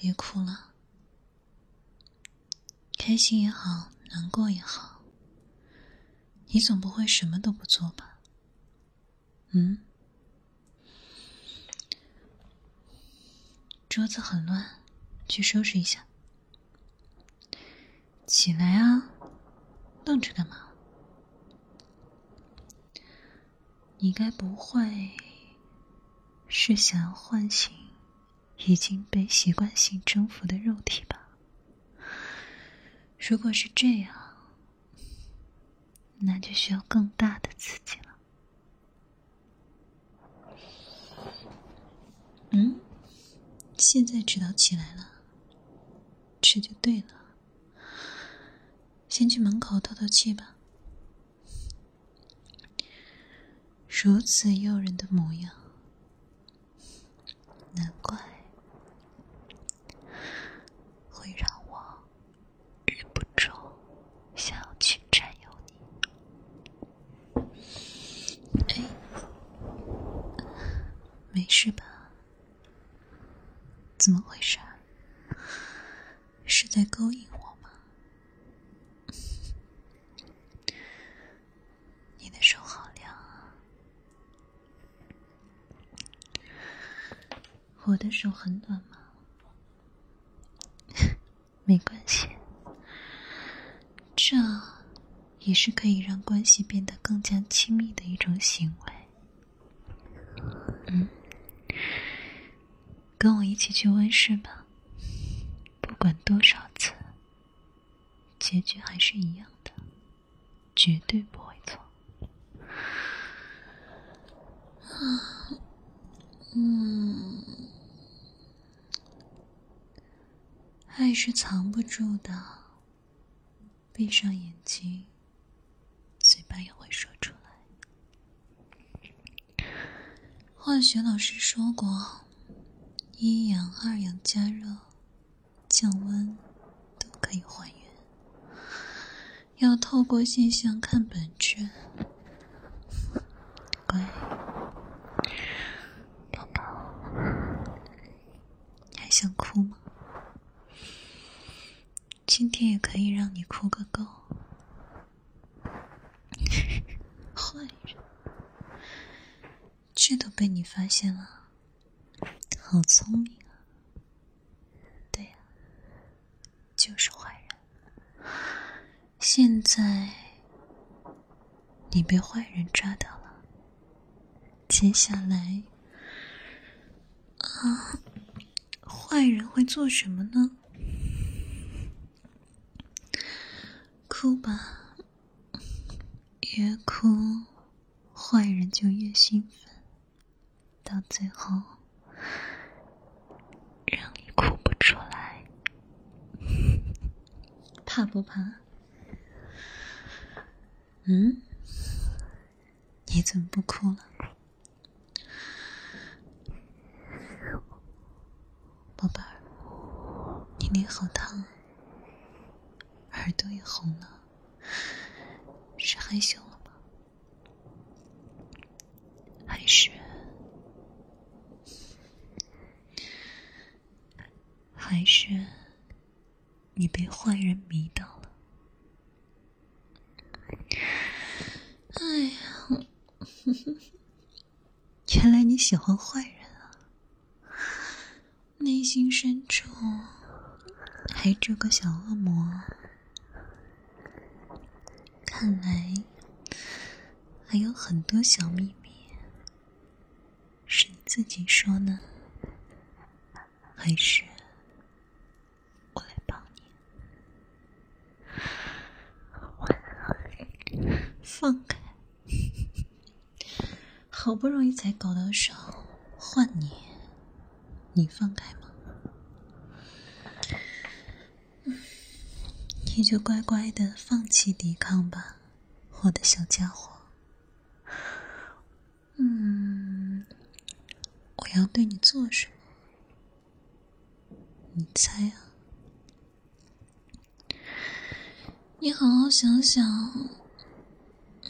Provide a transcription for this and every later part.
别哭了，开心也好，难过也好，你总不会什么都不做吧？嗯？桌子很乱，去收拾一下。起来啊，愣着干嘛？你该不会是想要唤醒已经被习惯性征服的肉体吧？如果是这样，那就需要更大的刺激了。嗯？现在知道起来了，这就对了。先去门口透透气吧。如此诱人的模样，难怪会让我忍不住想要去占有你。哎，没事吧？怎么回事？是在勾引我吗？你的手好凉啊！我的手很暖吗？没关系，这也是可以让关系变得更加亲密的一种行为。嗯。跟我一起去温室吧，不管多少次，结局还是一样的，绝对不会错。啊，嗯，爱是藏不住的，闭上眼睛，嘴巴也会说出来。化学老师说过。一氧、二氧加热、降温都可以还原。要透过现象看本质。乖，宝宝，还想哭吗？今天也可以让你哭个够。坏人，这都被你发现了。好聪明啊！对呀，就是坏人。现在你被坏人抓到了，接下来啊，坏人会做什么呢？哭吧，越哭，坏人就越兴奋，到最后。让你哭不出来，怕不怕？嗯？你怎么不哭了，宝贝儿？你脸好烫啊，耳朵也红了，是害羞了吗？还是？还是你被坏人迷倒了？哎呀，原来你喜欢坏人啊！内心深处还住个小恶魔，看来还有很多小秘密，是你自己说呢，还是我来帮你？放开！好不容易才搞到手，换你，你放开吗？你就乖乖的放弃抵抗吧，我的小家伙。嗯，我要对你做什么？你猜啊？你好好想想。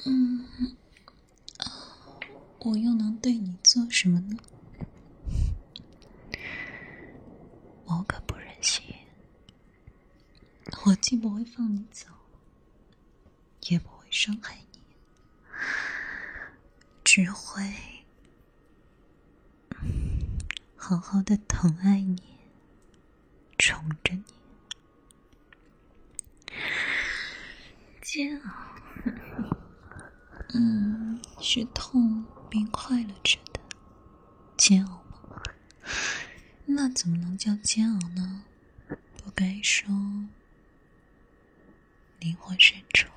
嗯，我又能对你做什么呢？我可不忍我既不会放你走，也不会伤害你，只会好好的疼爱你，宠着你。煎熬，嗯，是痛并快乐着的煎熬吗？那怎么能叫煎熬呢？不该说灵魂深处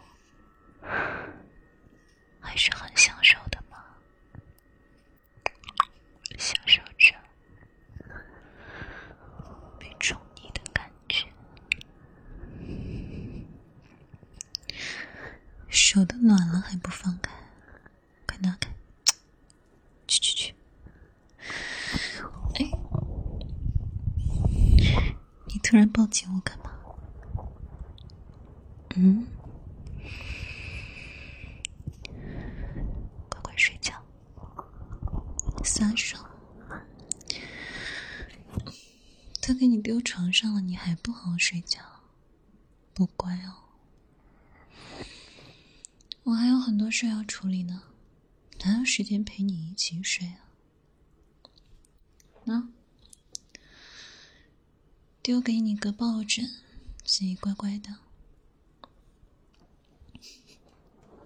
还是很享受的吗？享受着被宠溺的感觉，手都暖了还不放开，快拿开！去去去！哎，你突然抱紧我干嘛？嗯，乖乖睡觉，撒手。都给你丢床上了，你还不好好睡觉，不乖哦。我还有很多事要处理呢，哪有时间陪你一起睡啊？那丢给你个抱枕，自己乖乖的。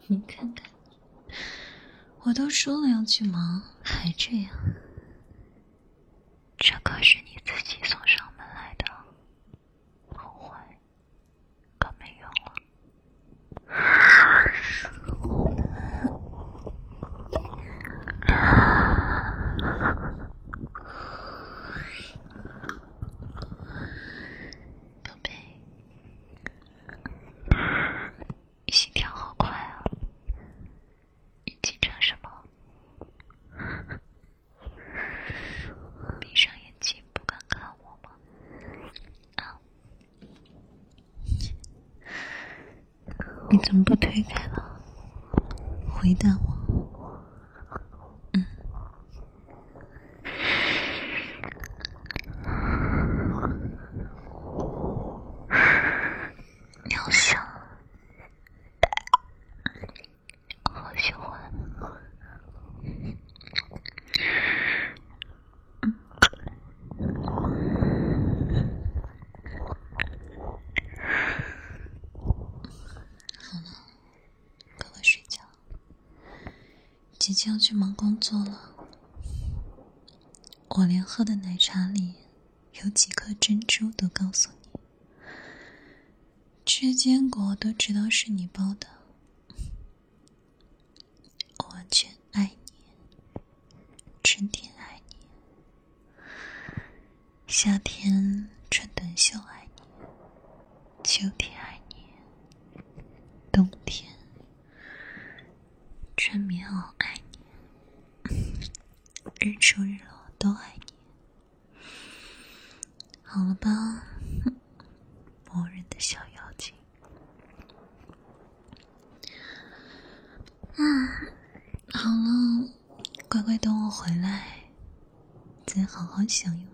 你看看，我都说了要去忙，还这样。这可是你自己送上门来的，后悔可没用了。宝贝，心跳好快啊！你紧张什么？闭上眼睛，不敢看我吗？啊？你怎么不推开了？回答我。嗯。好香，好喜欢。好了，乖乖睡觉。即将去忙工作了，我连喝的奶茶里有几颗珍珠都告诉你，吃坚果都知道是你包的，我完全爱你，春天爱你，夏天穿短袖爱你，秋天爱你，冬天穿棉袄，日出日落都爱你。好了吧，磨人的小妖精。啊，好了，乖乖等我回来，再好好享用